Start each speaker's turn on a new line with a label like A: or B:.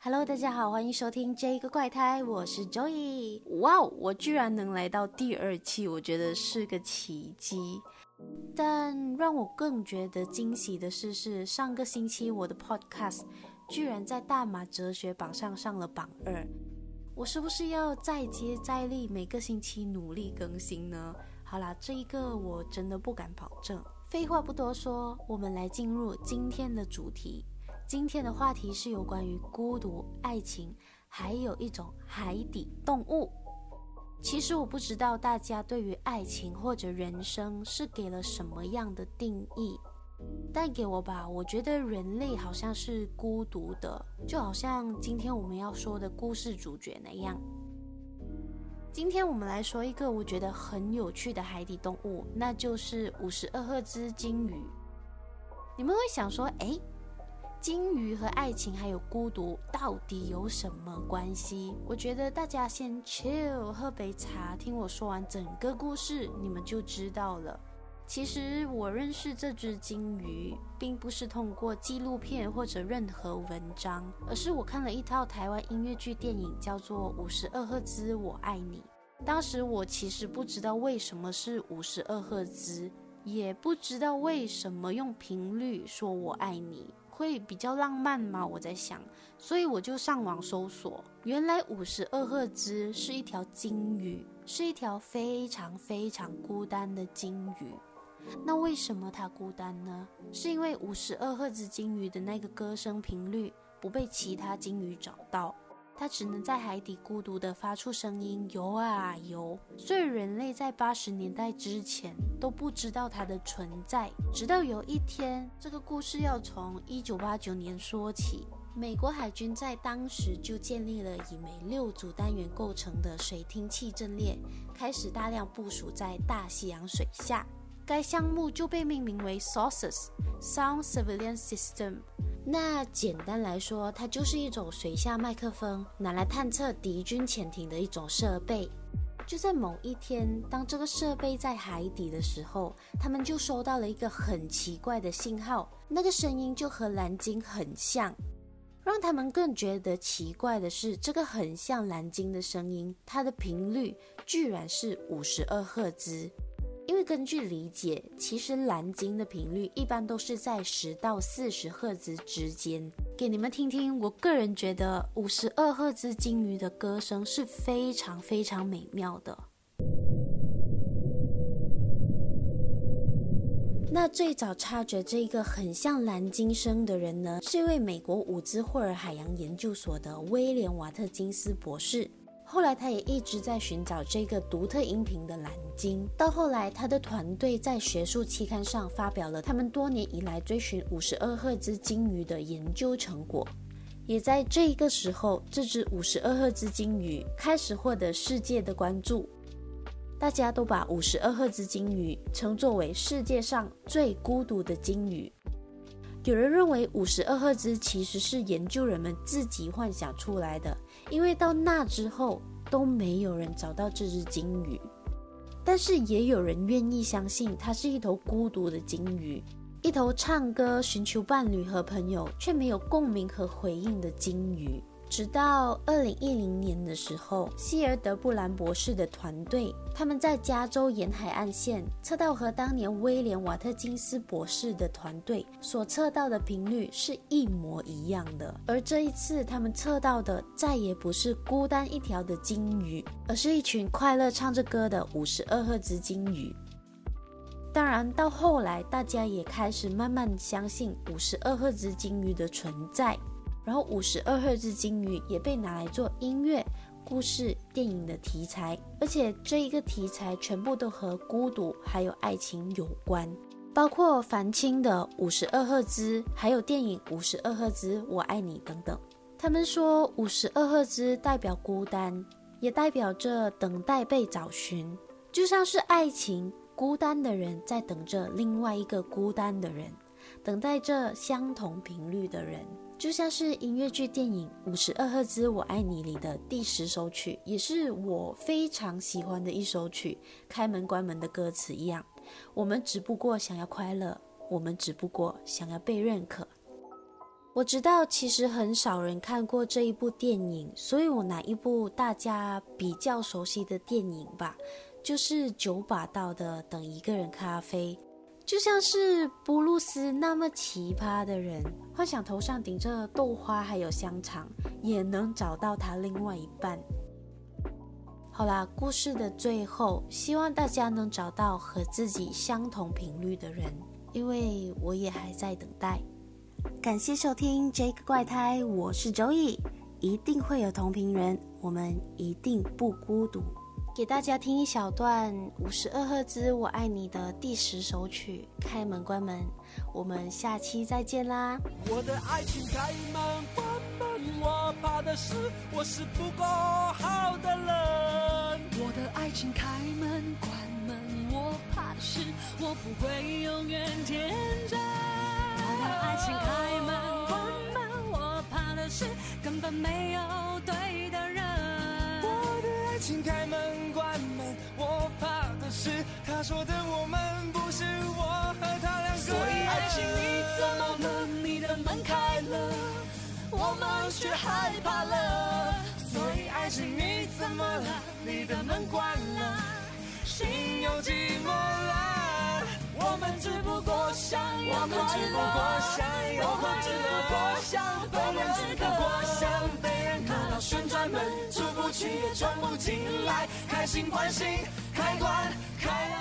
A: Hello，大家好，欢迎收听这个怪胎，我是 Joey。哇，我居然能来到第二期，我觉得是个奇迹。但让我更觉得惊喜的是，是上个星期我的 Podcast 居然在大马哲学榜上上了榜二。我是不是要再接再厉，每个星期努力更新呢？好啦，这一个我真的不敢保证。废话不多说，我们来进入今天的主题。今天的话题是有关于孤独、爱情，还有一种海底动物。其实我不知道大家对于爱情或者人生是给了什么样的定义，但给我吧，我觉得人类好像是孤独的，就好像今天我们要说的故事主角那样。今天我们来说一个我觉得很有趣的海底动物，那就是五十二赫兹鲸鱼。你们会想说，诶？金鱼和爱情还有孤独到底有什么关系？我觉得大家先 chill，喝杯茶，听我说完整个故事，你们就知道了。其实我认识这只金鱼，并不是通过纪录片或者任何文章，而是我看了一套台湾音乐剧电影，叫做《五十二赫兹我爱你》。当时我其实不知道为什么是五十二赫兹，也不知道为什么用频率说我爱你。会比较浪漫吗？我在想，所以我就上网搜索，原来五十二赫兹是一条鲸鱼，是一条非常非常孤单的鲸鱼。那为什么它孤单呢？是因为五十二赫兹鲸鱼的那个歌声频率不被其他鲸鱼找到。它只能在海底孤独地发出声音，游啊游。所以人类在八十年代之前都不知道它的存在，直到有一天，这个故事要从一九八九年说起。美国海军在当时就建立了以每六组单元构成的水听器阵列，开始大量部署在大西洋水下。该项目就被命名为 SOSUS Sound Surveillance System。那简单来说，它就是一种水下麦克风，拿来探测敌军潜艇的一种设备。就在某一天，当这个设备在海底的时候，他们就收到了一个很奇怪的信号，那个声音就和蓝鲸很像。让他们更觉得奇怪的是，这个很像蓝鲸的声音，它的频率居然是五十二赫兹。因为根据理解，其实蓝鲸的频率一般都是在十到四十赫兹之间。给你们听听，我个人觉得五十二赫兹鲸鱼的歌声是非常非常美妙的。那最早察觉这个很像蓝鲸声的人呢，是一位美国伍兹霍尔海洋研究所的威廉瓦特金斯博士。后来，他也一直在寻找这个独特音频的蓝鲸。到后来，他的团队在学术期刊上发表了他们多年以来追寻五十二赫兹鲸鱼的研究成果。也在这个时候，这只五十二赫兹鲸鱼开始获得世界的关注。大家都把五十二赫兹鲸鱼称作为世界上最孤独的鲸鱼。有人认为五十二赫兹其实是研究人们自己幻想出来的，因为到那之后都没有人找到这只鲸鱼。但是也有人愿意相信它是一头孤独的鲸鱼，一头唱歌寻求伴侣和朋友却没有共鸣和回应的鲸鱼。直到二零一零年的时候，希尔德布兰博士的团队，他们在加州沿海岸线测到和当年威廉瓦特金斯博士的团队所测到的频率是一模一样的。而这一次，他们测到的再也不是孤单一条的鲸鱼，而是一群快乐唱着歌的五十二赫兹鲸鱼。当然，到后来，大家也开始慢慢相信五十二赫兹鲸鱼的存在。然后，五十二赫兹鲸鱼也被拿来做音乐、故事、电影的题材，而且这一个题材全部都和孤独还有爱情有关，包括繁青的五十二赫兹，还有电影《五十二赫兹我爱你》等等。他们说，五十二赫兹代表孤单，也代表着等待被找寻，就像是爱情，孤单的人在等着另外一个孤单的人，等待着相同频率的人。就像是音乐剧电影《五十二赫兹我爱你》里的第十首曲，也是我非常喜欢的一首曲，开门关门的歌词一样。我们只不过想要快乐，我们只不过想要被认可。我知道其实很少人看过这一部电影，所以我拿一部大家比较熟悉的电影吧，就是九把刀的《等一个人咖啡》。就像是布鲁斯那么奇葩的人，幻想头上顶着豆花还有香肠，也能找到他另外一半。好啦，故事的最后，希望大家能找到和自己相同频率的人，因为我也还在等待。感谢收听这个怪胎，我是周易，一定会有同频人，我们一定不孤独。给大家听一小段五十二赫兹我爱你的第十首曲《开门关门》，我们下期再见啦！
B: 我的爱情开门关门，我怕的是我是不够好的人。我的爱情开门关门，我怕的是我不会永远天真。我的爱情开门关门，我怕的是根本没有对的人。我的爱情开门。是他说的，我们不是我和他两个人。所以爱情你怎么了？你的门开了，我们却害怕了。所以爱情你怎么了？你的门关了，心又寂寞了。我们只不过想要快乐，我们只不过想，我们只不过想被人看到旋转门，出不去也转不进来，开心关心。开关开了。